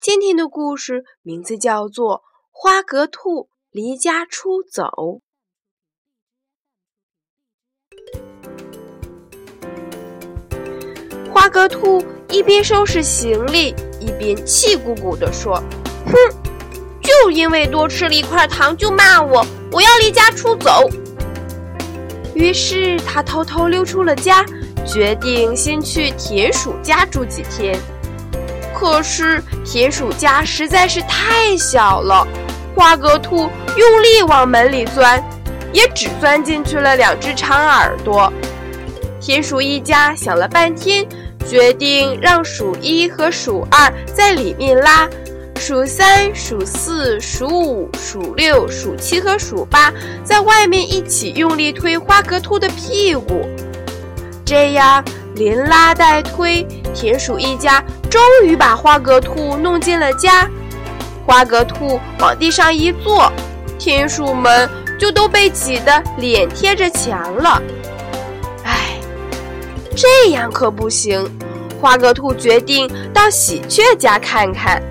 今天的故事名字叫做《花格兔离家出走》。花格兔一边收拾行李，一边气鼓鼓地说：“哼，就因为多吃了一块糖就骂我，我要离家出走。”于是他偷偷溜出了家，决定先去田鼠家住几天。可是铁鼠家实在是太小了，花格兔用力往门里钻，也只钻进去了两只长耳朵。铁鼠一家想了半天，决定让鼠一和鼠二在里面拉，鼠三、鼠四、鼠五、鼠六、鼠七和鼠八在外面一起用力推花格兔的屁股，这样。连拉带推，田鼠一家终于把花格兔弄进了家。花格兔往地上一坐，田鼠们就都被挤得脸贴着墙了。唉，这样可不行。花格兔决定到喜鹊家看看。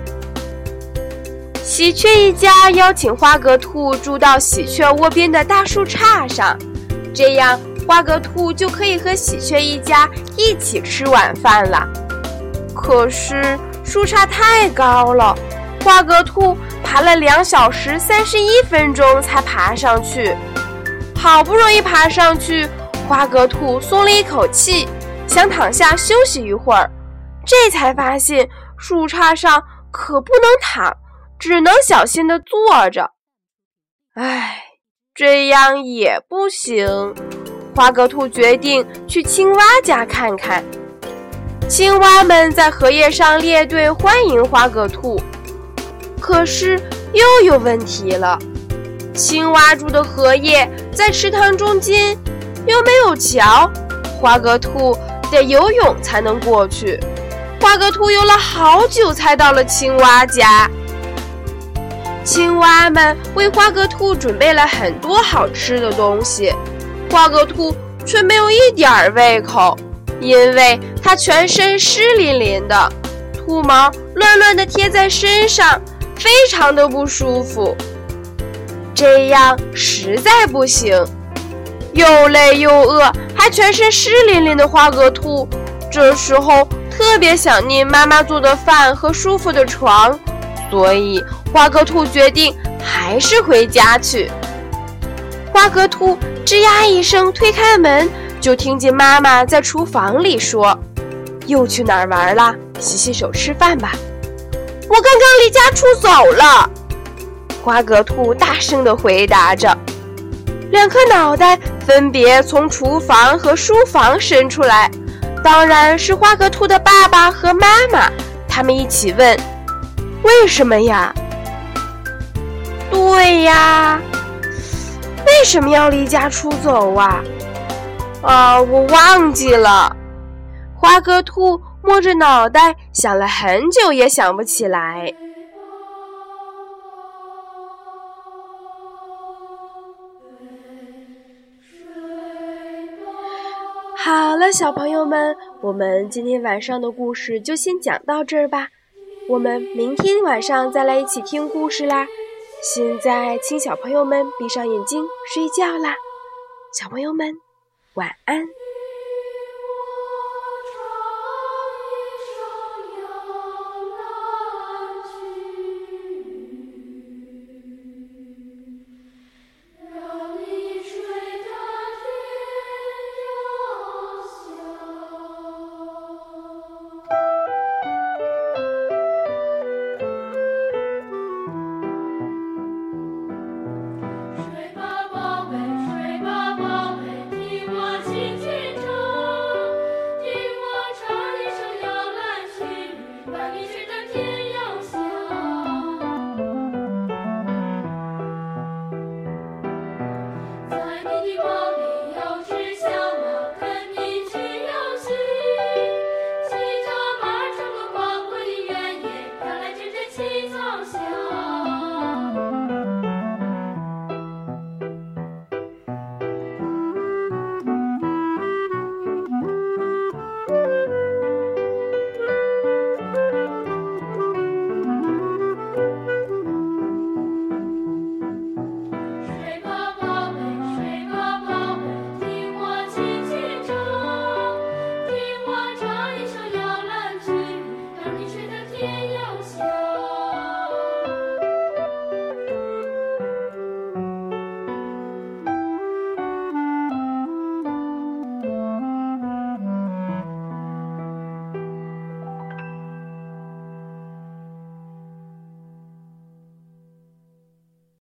喜鹊一家邀请花格兔住到喜鹊窝边的大树杈上，这样。花格兔就可以和喜鹊一家一起吃晚饭了。可是树杈太高了，花格兔爬了两小时三十一分钟才爬上去。好不容易爬上去，花格兔松了一口气，想躺下休息一会儿，这才发现树杈上可不能躺，只能小心地坐着。唉，这样也不行。花格兔决定去青蛙家看看。青蛙们在荷叶上列队欢迎花格兔，可是又有问题了。青蛙住的荷叶在池塘中间，又没有桥，花格兔得游泳才能过去。花格兔游了好久才到了青蛙家。青蛙们为花格兔准备了很多好吃的东西。花格兔却没有一点儿胃口，因为它全身湿淋淋的，兔毛乱乱的贴在身上，非常的不舒服。这样实在不行，又累又饿，还全身湿淋淋的花格兔，这时候特别想念妈妈做的饭和舒服的床，所以花格兔决定还是回家去。花格兔吱呀一声推开门，就听见妈妈在厨房里说：“又去哪儿玩了？洗洗手，吃饭吧。”我刚刚离家出走了。花格兔大声地回答着。两颗脑袋分别从厨房和书房伸出来，当然是花格兔的爸爸和妈妈。他们一起问：“为什么呀？”对呀。为什么要离家出走啊？啊，我忘记了。花格兔摸着脑袋想了很久，也想不起来。好了，小朋友们，我们今天晚上的故事就先讲到这儿吧。我们明天晚上再来一起听故事啦。现在，请小朋友们闭上眼睛睡觉啦，小朋友们，晚安。Yeah.